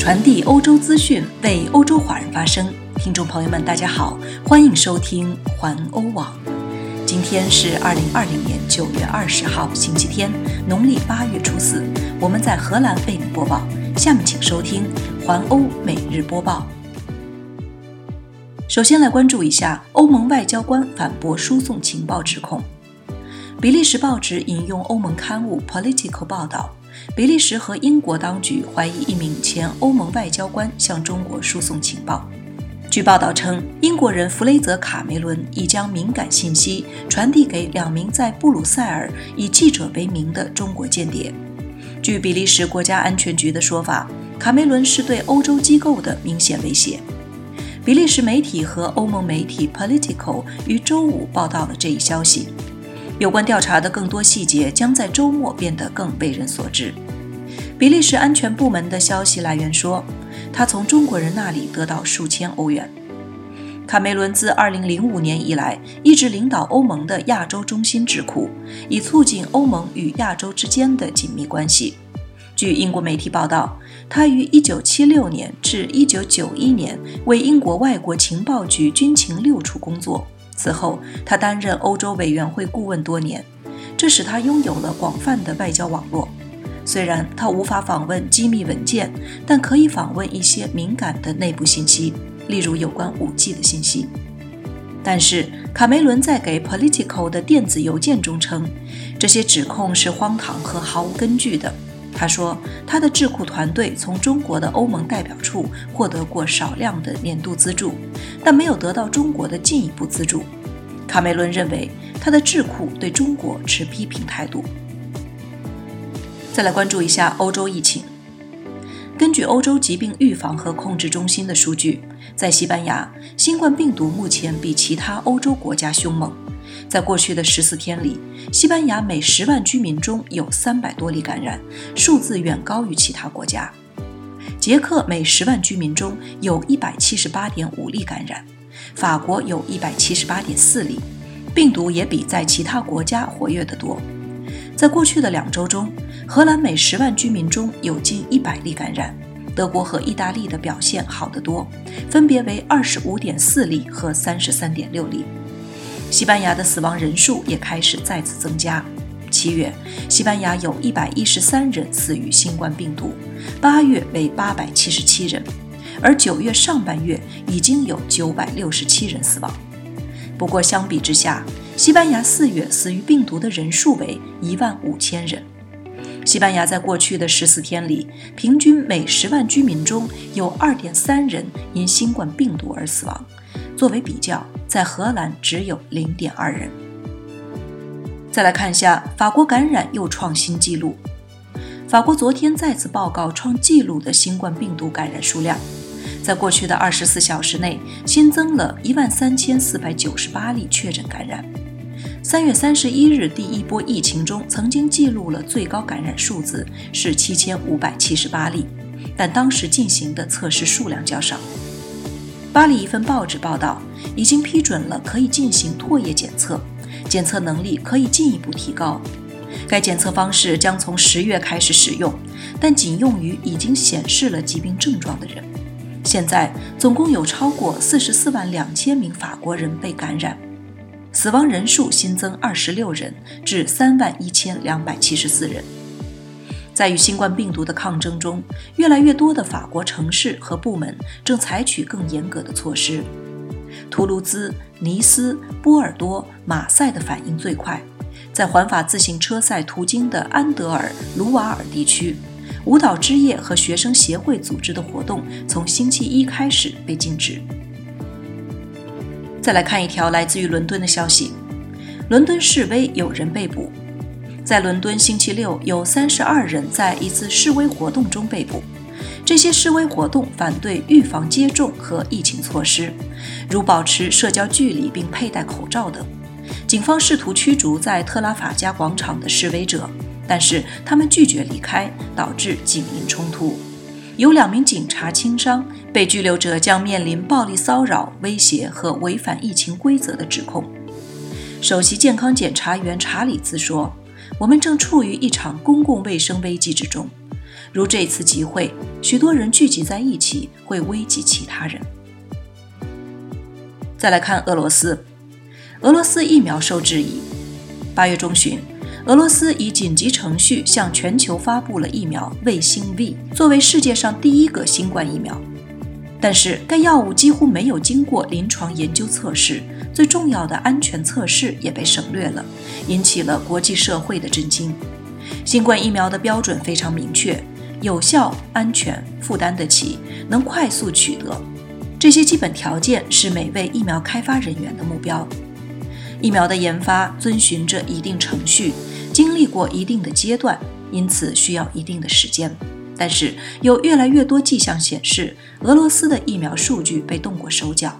传递欧洲资讯，为欧洲华人发声。听众朋友们，大家好，欢迎收听环欧网。今天是二零二零年九月二十号，星期天，农历八月初四。我们在荷兰为您播报。下面请收听环欧每日播报。首先来关注一下欧盟外交官反驳输送情报指控。比利时报纸引用欧盟刊物《Political》报道，比利时和英国当局怀疑一名前欧盟外交官向中国输送情报。据报道称，英国人弗雷泽·卡梅伦已将敏感信息传递给两名在布鲁塞尔以记者为名的中国间谍。据比利时国家安全局的说法，卡梅伦是对欧洲机构的明显威胁。比利时媒体和欧盟媒体《Political》于周五报道了这一消息。有关调查的更多细节将在周末变得更为人所知。比利时安全部门的消息来源说，他从中国人那里得到数千欧元。卡梅伦自2005年以来一直领导欧盟的亚洲中心智库，以促进欧盟与亚洲之间的紧密关系。据英国媒体报道，他于1976年至1991年为英国外国情报局军情六处工作。此后，他担任欧洲委员会顾问多年，这使他拥有了广泛的外交网络。虽然他无法访问机密文件，但可以访问一些敏感的内部信息，例如有关 5G 的信息。但是，卡梅伦在给 Political 的电子邮件中称，这些指控是荒唐和毫无根据的。他说，他的智库团队从中国的欧盟代表处获得过少量的年度资助，但没有得到中国的进一步资助。卡梅伦认为，他的智库对中国持批评态度。再来关注一下欧洲疫情。根据欧洲疾病预防和控制中心的数据，在西班牙，新冠病毒目前比其他欧洲国家凶猛。在过去的十四天里，西班牙每十万居民中有三百多例感染，数字远高于其他国家。捷克每十万居民中有一百七十八点五例感染，法国有一百七十八点四例，病毒也比在其他国家活跃得多。在过去的两周中，荷兰每十万居民中有近一百例感染，德国和意大利的表现好得多，分别为二十五点四例和三十三点六例。西班牙的死亡人数也开始再次增加。七月，西班牙有一百一十三人死于新冠病毒，八月为八百七十七人，而九月上半月已经有九百六十七人死亡。不过，相比之下，西班牙四月死于病毒的人数为一万五千人。西班牙在过去的十四天里，平均每十万居民中有二点三人因新冠病毒而死亡。作为比较，在荷兰只有零点二人。再来看一下，法国感染又创新纪录。法国昨天再次报告创纪录的新冠病毒感染数量，在过去的二十四小时内新增了一万三千四百九十八例确诊感染。三月三十一日第一波疫情中曾经记录了最高感染数字是七千五百七十八例，但当时进行的测试数量较少。巴黎一份报纸报道，已经批准了可以进行唾液检测，检测能力可以进一步提高。该检测方式将从十月开始使用，但仅用于已经显示了疾病症状的人。现在总共有超过四十四万两千名法国人被感染，死亡人数新增二十六人，至三万一千两百七十四人。在与新冠病毒的抗争中，越来越多的法国城市和部门正采取更严格的措施。图卢兹、尼斯、波尔多、马赛的反应最快。在环法自行车赛途经的安德尔卢瓦尔地区，舞蹈之夜和学生协会组织的活动从星期一开始被禁止。再来看一条来自于伦敦的消息：伦敦示威有人被捕。在伦敦，星期六有三十二人在一次示威活动中被捕。这些示威活动反对预防接种和疫情措施，如保持社交距离并佩戴口罩等。警方试图驱逐在特拉法加广场的示威者，但是他们拒绝离开，导致警民冲突。有两名警察轻伤，被拘留者将面临暴力骚扰、威胁和违反疫情规则的指控。首席健康检察员查理兹说。我们正处于一场公共卫生危机之中。如这次集会，许多人聚集在一起会危及其他人。再来看俄罗斯，俄罗斯疫苗受质疑。八月中旬，俄罗斯以紧急程序向全球发布了疫苗卫星 V，作为世界上第一个新冠疫苗。但是该药物几乎没有经过临床研究测试，最重要的安全测试也被省略了，引起了国际社会的震惊。新冠疫苗的标准非常明确：有效、安全、负担得起、能快速取得。这些基本条件是每位疫苗开发人员的目标。疫苗的研发遵循着一定程序，经历过一定的阶段，因此需要一定的时间。但是有越来越多迹象显示，俄罗斯的疫苗数据被动过手脚。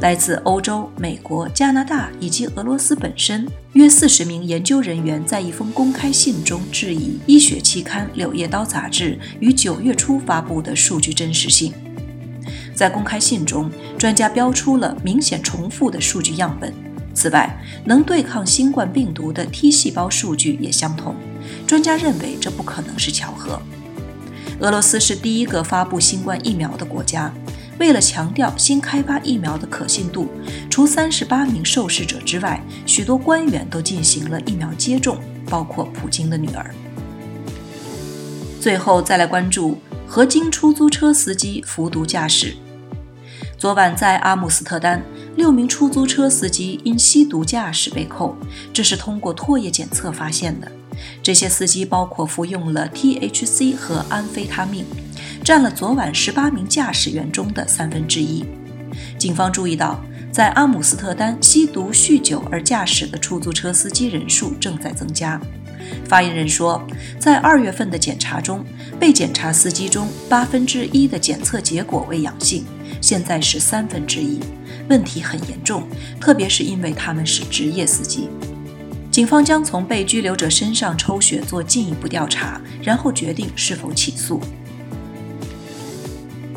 来自欧洲、美国、加拿大以及俄罗斯本身约四十名研究人员在一封公开信中质疑医学期刊《柳叶刀》杂志于九月初发布的数据真实性。在公开信中，专家标出了明显重复的数据样本。此外，能对抗新冠病毒的 T 细胞数据也相同。专家认为这不可能是巧合。俄罗斯是第一个发布新冠疫苗的国家。为了强调新开发疫苗的可信度，除三十八名受试者之外，许多官员都进行了疫苗接种，包括普京的女儿。最后，再来关注合金出租车司机服毒驾驶。昨晚在阿姆斯特丹，六名出租车司机因吸毒驾驶被扣，这是通过唾液检测发现的。这些司机包括服用了 THC 和安非他命，占了昨晚十八名驾驶员中的三分之一。警方注意到，在阿姆斯特丹吸毒、酗酒而驾驶的出租车司机人数正在增加。发言人说，在二月份的检查中，被检查司机中八分之一的检测结果为阳性。现在是三分之一，问题很严重，特别是因为他们是职业司机。警方将从被拘留者身上抽血做进一步调查，然后决定是否起诉。